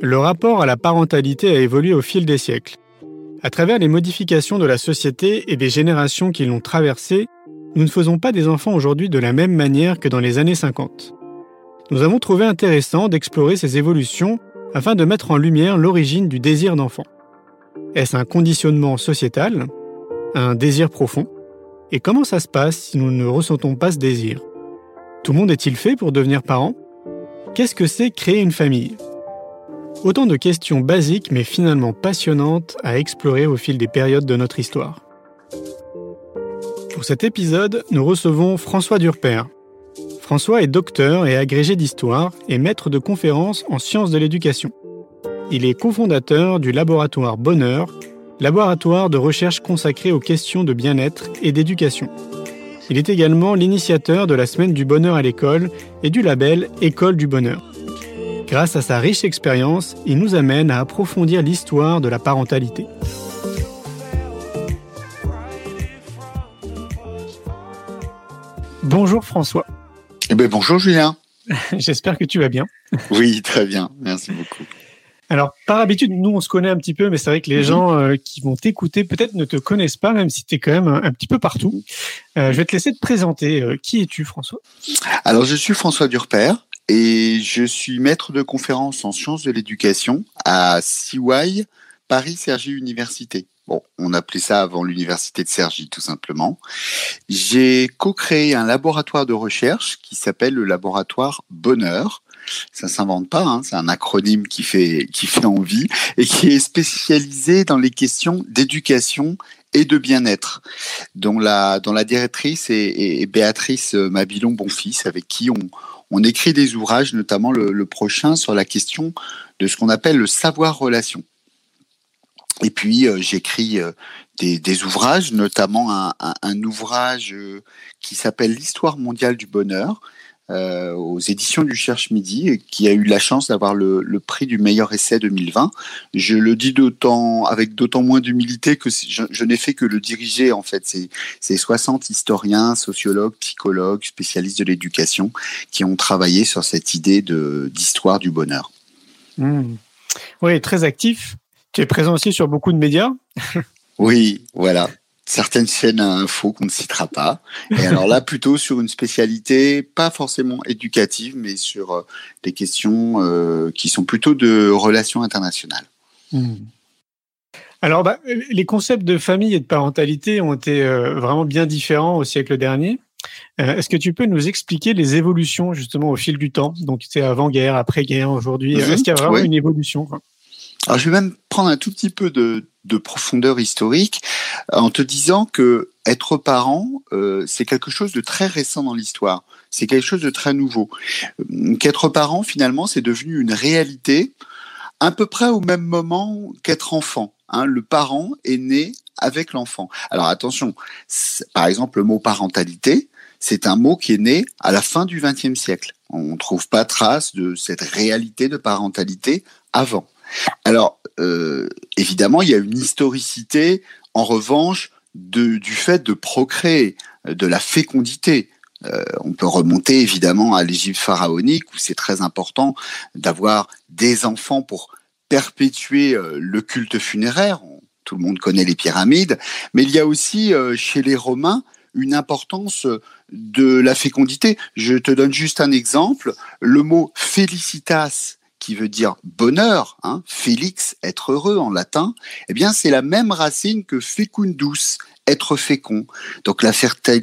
le rapport à la parentalité a évolué au fil des siècles. À travers les modifications de la société et des générations qui l'ont traversée, nous ne faisons pas des enfants aujourd'hui de la même manière que dans les années 50. Nous avons trouvé intéressant d'explorer ces évolutions afin de mettre en lumière l'origine du désir d'enfant. Est-ce un conditionnement sociétal? Un désir profond? Et comment ça se passe si nous ne ressentons pas ce désir? Tout le monde est-il fait pour devenir parent? Qu'est-ce que c'est créer une famille? Autant de questions basiques mais finalement passionnantes à explorer au fil des périodes de notre histoire. Pour cet épisode, nous recevons François Durper. François est docteur et agrégé d'histoire et maître de conférences en sciences de l'éducation. Il est cofondateur du laboratoire Bonheur, laboratoire de recherche consacré aux questions de bien-être et d'éducation. Il est également l'initiateur de la Semaine du Bonheur à l'école et du label École du Bonheur. Grâce à sa riche expérience, il nous amène à approfondir l'histoire de la parentalité. Bonjour François. Eh ben, bonjour Julien. J'espère que tu vas bien. Oui, très bien. Merci beaucoup. Alors, par habitude, nous, on se connaît un petit peu, mais c'est vrai que les mhm. gens euh, qui vont t'écouter peut-être ne te connaissent pas, même si tu es quand même un, petit peu partout. Euh, je vais te laisser te présenter. Euh, qui es-tu, François? Alors, je suis François Durper et je suis maître de conférence en sciences de l'éducation à CY Paris Cergy Université. Bon, on appelait ça avant l'université de Cergy, tout simplement. J'ai co-créé un laboratoire de recherche qui s'appelle le laboratoire Bonheur. Ça s'invente pas, hein, c'est un acronyme qui fait qui fait envie et qui est spécialisé dans les questions d'éducation et de bien-être, dont la, dont la directrice est, Béatrice Mabilon Bonfils, avec qui on, on écrit des ouvrages, notamment le, prochain sur la question de ce qu'on appelle le savoir-relation. Et puis euh, j'écris euh, des, ouvrages, notamment un ouvrage euh, qui s'appelle L'histoire mondiale du bonheur euh, aux éditions du Cherche Midi, qui a eu la chance d'avoir le, le, prix du meilleur essai 2020. Je le dis d'autant avec d'autant moins d'humilité que je, je n'ai fait que le diriger en fait. C'est 60 historiens, sociologues, psychologues, spécialistes de l'éducation qui ont travaillé sur cette idée d'histoire du bonheur. Mmh. Oui, très actif. Tu es présent aussi sur beaucoup de médias Oui, voilà. Certaines chaînes à info qu'on ne citera pas. Et alors là, plutôt sur une spécialité, pas forcément éducative, mais sur euh, des questions euh, qui sont plutôt de relations internationales. Hmm. Alors, bah, les concepts de famille et de parentalité ont été euh, vraiment bien différents au siècle dernier. Euh, est-ce que tu peux nous expliquer les évolutions justement au fil du temps? Donc, c'est avant-guerre, après-guerre, aujourd'hui. -hmm. Est-ce qu'il y a vraiment oui. une évolution quoi? Alors, je vais même prendre un tout petit peu de, de profondeur historique en te disant que être parent, euh, c'est quelque chose de très récent dans l'histoire. C'est quelque chose de très nouveau. Qu'être parent, finalement, c'est devenu une réalité à peu près au même moment qu'être enfant. Hein. Le parent est né avec l'enfant. Alors attention, par exemple, le mot parentalité, c'est un mot qui est né à la fin du XXe siècle. On ne trouve pas trace de cette réalité de parentalité avant. Alors, euh, évidemment, il y a une historicité, en revanche, du fait de procréer, de la fécondité. Euh, on peut remonter évidemment à l'Égypte pharaonique où c'est très important d'avoir des enfants pour perpétuer euh, le culte funéraire. Tout le monde connaît les pyramides, mais il y a aussi chez les Romains une importance de la fécondité. Je te donne juste un exemple. Le mot felicitas qui veut dire bonheur, hein, Félix, être heureux en latin, eh bien c'est la même racine que fecundus, être fécond. Donc la,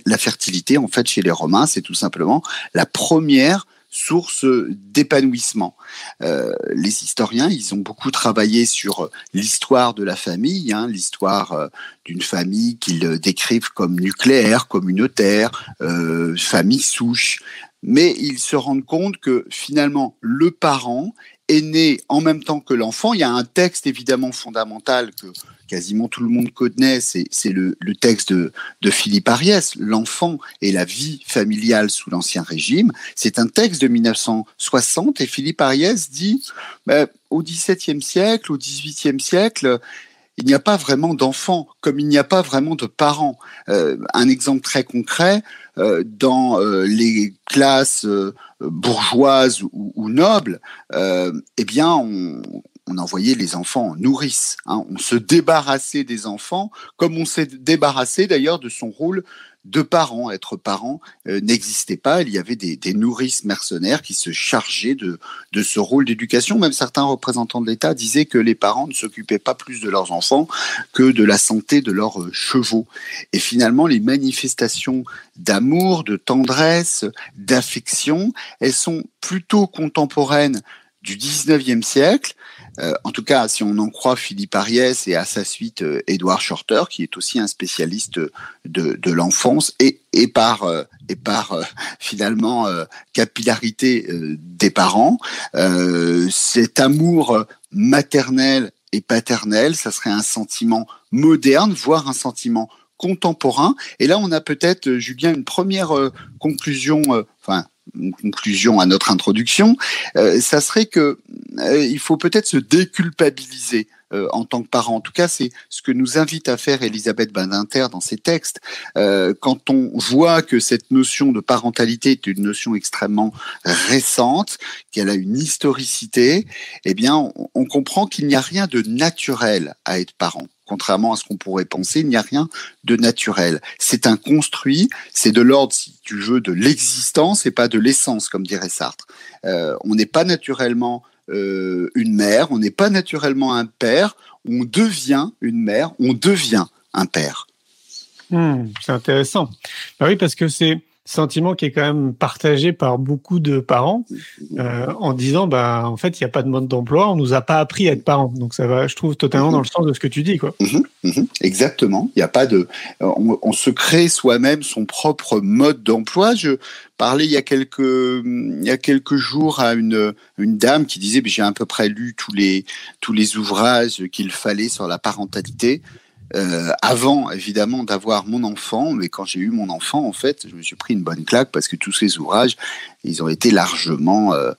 la fertilité, en fait, chez les Romains, c'est tout simplement la première source d'épanouissement. Euh, les historiens, ils ont beaucoup travaillé sur l'histoire de la famille, hein, l'histoire euh, d'une famille qu'ils décrivent comme nucléaire, communautaire, euh, famille souche. Mais ils se rendent compte que finalement, le parent est né en même temps que l'enfant. Il y a un texte évidemment fondamental que quasiment tout le monde connaît, c'est le, le, texte de, Philippe Ariès, L'enfant et la vie familiale sous l'Ancien Régime. C'est un texte de 1960 et Philippe Ariès dit, bah, au XVIIe siècle, au XVIIIe siècle, il n'y a pas vraiment d'enfants, comme il n'y a pas vraiment de parents. Euh, un exemple très concret, euh, dans euh, les classes bourgeoises ou, nobles, eh bien, on, envoyait les enfants en nourrice. Hein. On se débarrassait des enfants, comme on s'est débarrassé d'ailleurs de son rôle de parents. Être parent euh, n'existait pas. Il y avait des, nourrices mercenaires qui se chargeaient de, de ce rôle d'éducation. Même certains représentants de l'État disaient que les parents ne s'occupaient pas plus de leurs enfants que de la santé de leurs euh, chevaux. Et finalement, les manifestations d'amour, de tendresse, d'affection, elles sont plutôt contemporaines du 19e siècle euh, en tout cas, si on en croit Philippe Ariès et à sa suite euh, Shorter, qui est aussi un spécialiste de, de l'enfance et, et par, euh, et par finalement capillarité des parents, cet amour maternel et paternel, ça serait un sentiment moderne, voire un sentiment contemporain. Et là, on a peut-être, Julien, une première conclusion, enfin une conclusion à notre introduction, euh, ça serait que euh, il faut peut-être se déculpabiliser euh, en tant que parent. En tout cas, c'est ce que nous invite à faire Elisabeth Badinter dans ses textes. quand on voit que cette notion de parentalité est une notion extrêmement récente, qu'elle a une historicité, eh bien, on comprend qu'il n'y a rien de naturel à être parent contrairement à ce qu'on pourrait penser, il n'y a rien de naturel. C'est un construit, c'est de l'ordre, si tu veux, de l'existence et pas de l'essence, comme dirait Sartre. Euh, on n'est pas naturellement euh, une mère, on n'est pas naturellement un père, on devient une mère, on devient un père. Hmm, c'est intéressant. Bah oui, parce que c'est sentiment qui est quand même partagé par beaucoup de parents euh, en disant bah en fait il n'y a pas de mode d'emploi on nous a pas appris à être parents. Donc ça va je trouve totalement dans le sens de ce que tu dis quoi. Mhm, mhm. exactement. Il n'y a pas de on, se crée soi-même son propre mode d'emploi. Je parlais il y a quelques il y a quelques jours à une une dame qui disait j'ai à peu près lu tous les tous les ouvrages qu'il fallait sur la parentalité euh, avant évidemment d'avoir mon enfant, mais quand j'ai eu mon enfant, en fait, je me suis pris une bonne claque parce que tous ces ouvrages, ils ont été largement euh,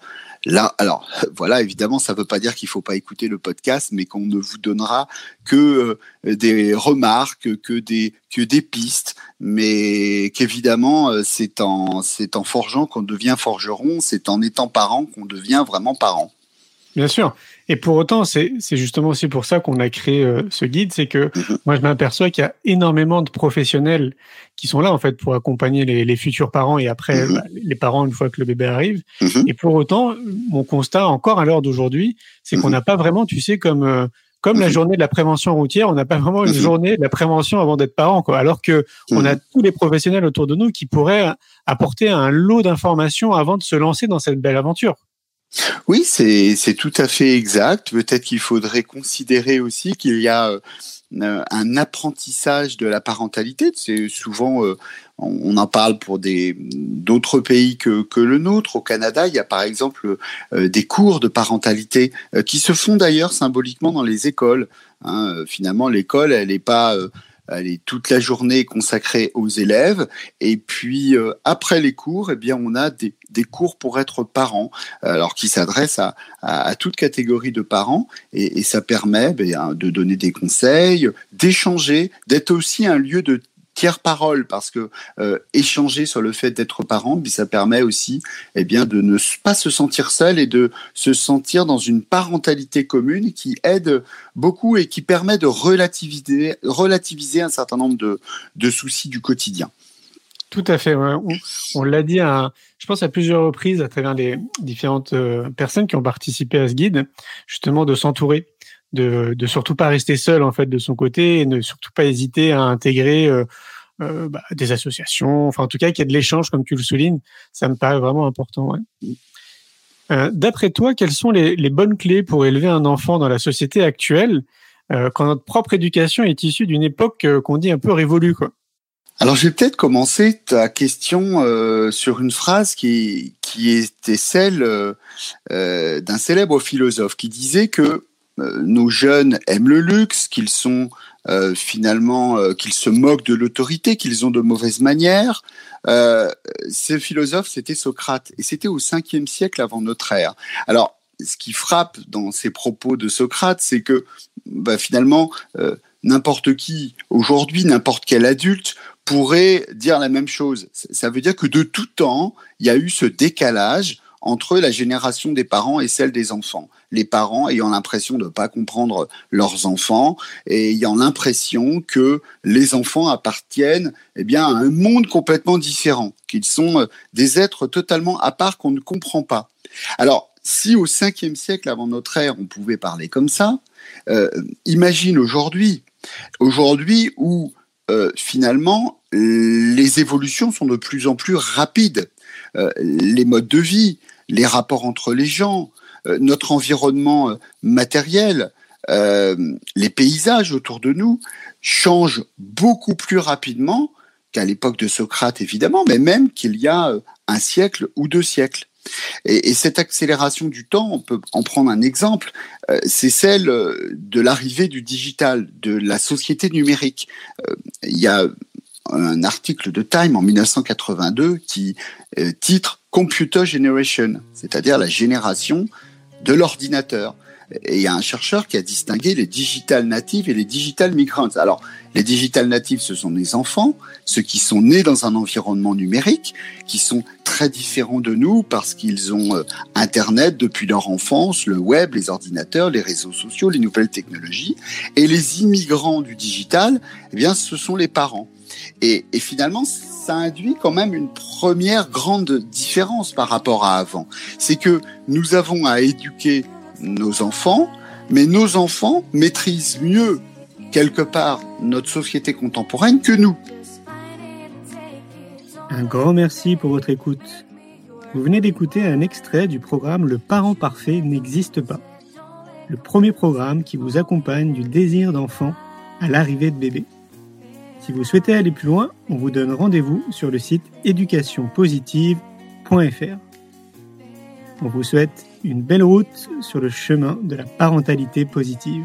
là. Alors voilà, évidemment, ça ne veut pas dire qu'il ne faut pas écouter le podcast, mais qu'on ne vous donnera que euh, des remarques, que des pistes, mais qu'évidemment, c'est en c'est en forgeant qu'on devient forgeron, c'est en étant parent qu'on devient vraiment parent. Bien sûr. Et pour autant, c'est justement aussi pour ça qu'on a créé euh, ce guide, c'est que mhm. moi je m'aperçois qu'il y a énormément de professionnels qui sont là en fait pour accompagner les, futurs parents et après mhm. bah, les parents une fois que le bébé arrive. Mhm. Et pour autant, mon constat encore à l'heure d'aujourd'hui, c'est qu'on n'a pas vraiment, tu sais, comme euh, comme la journée de la prévention routière, on n'a pas vraiment une journée de la prévention avant d'être parent, quoi. Alors que on a tous les professionnels autour de nous qui pourraient apporter un lot d'informations avant de se lancer dans cette belle aventure. Oui, c'est tout à fait exact. Peut-être qu'il faudrait considérer aussi qu'il y a euh, un apprentissage de la parentalité. C'est souvent, euh, on en parle pour d'autres pays que, le nôtre. Au Canada, il y a par exemple euh, des cours de parentalité qui se font d'ailleurs symboliquement dans les écoles. Hein. Finalement, l'école, elle n'est pas est toute la journée consacrée aux élèves. Et puis euh, après les cours, eh bien, on a des, des cours pour être parents, alors qui s'adressent à, à, toute catégorie de parents, et, et ça permet ben, de donner des conseils, d'échanger, d'être aussi un lieu de tiers parole parce que euh, échanger sur le fait d'être parent, ça permet aussi eh de ne pas se sentir seul et de se sentir dans une parentalité commune qui aide beaucoup et qui permet de relativiser, relativiser un certain nombre de, soucis du quotidien. Tout à fait. On, l'a dit, je pense à plusieurs reprises à travers les différentes euh, personnes qui ont participé à ce guide, justement de s'entourer de, surtout pas rester seul en fait de son côté et ne surtout pas hésiter à intégrer euh, euh, bah, des associations, enfin en tout cas qu'il y ait de l'échange comme tu le soulignes, ça me paraît vraiment important. Euh, d'après toi, quelles sont les, bonnes clés pour élever un enfant dans la société actuelle quand notre propre éducation est issue d'une époque qu'on dit un peu révolue quoi? Alors, je vais peut-être commencer ta question sur une phrase qui, qui était celle d'un célèbre philosophe qui disait que nos jeunes aiment le luxe, qu'ils sont euh, finalement, euh, qu'ils se moquent de l'autorité, qu'ils ont de mauvaises manières. ce philosophe, c'était Socrate, et c'était au 5e siècle avant notre ère. Alors, ce qui frappe dans ces propos de Socrate, c'est que bah, finalement, euh, n'importe qui, aujourd'hui, n'importe quel adulte pourrait dire la même chose. Ça veut dire que de tout temps, il y a eu ce décalage entre la génération des parents et celle des enfants. Les parents ayant l'impression de ne pas comprendre leurs enfants et ayant l'impression que les enfants appartiennent eh bien, à un monde complètement différent, qu'ils sont euh, des êtres totalement à part qu'on ne comprend pas. Alors, si au 5e siècle avant notre ère, on pouvait parler comme ça, euh, imagine aujourd'hui, aujourd'hui où euh, finalement les évolutions sont de plus en plus rapides. Les modes de vie, les rapports entre les gens, euh, notre environnement euh, matériel, euh, les paysages autour de nous changent beaucoup plus rapidement qu'à l'époque de Socrate, évidemment, mais même qu'il y a un siècle ou deux siècles. Et, cette accélération du temps, on peut en prendre un exemple, c'est celle de l'arrivée du digital, de la société numérique. il y a un article de Time en 1982 qui titre Computer Generation, c'est-à-dire la génération de l'ordinateur. Et il y a un chercheur qui a distingué les digital natives et les digital migrants. Alors, les digital natives, ce sont les enfants, ceux qui sont nés dans un environnement numérique, qui sont très différents de nous parce qu'ils ont euh, Internet depuis leur enfance, le web, les ordinateurs, les réseaux sociaux, les nouvelles technologies. Et les immigrants du digital, eh bien, ce sont les parents. Et, finalement, ça induit quand même une première grande différence par rapport à avant. C'est que nous avons à éduquer nos enfants, mais nos enfants maîtrisent mieux quelque part notre société contemporaine que nous. Un grand merci pour votre écoute. Vous venez d'écouter un extrait du programme Le parent parfait n'existe pas. Le premier programme qui vous accompagne du désir d'enfant à l'arrivée de bébé. Si vous souhaitez aller plus loin, on vous donne rendez-vous sur le site éducationpositive.fr. On vous souhaite une belle route sur le chemin de la parentalité positive.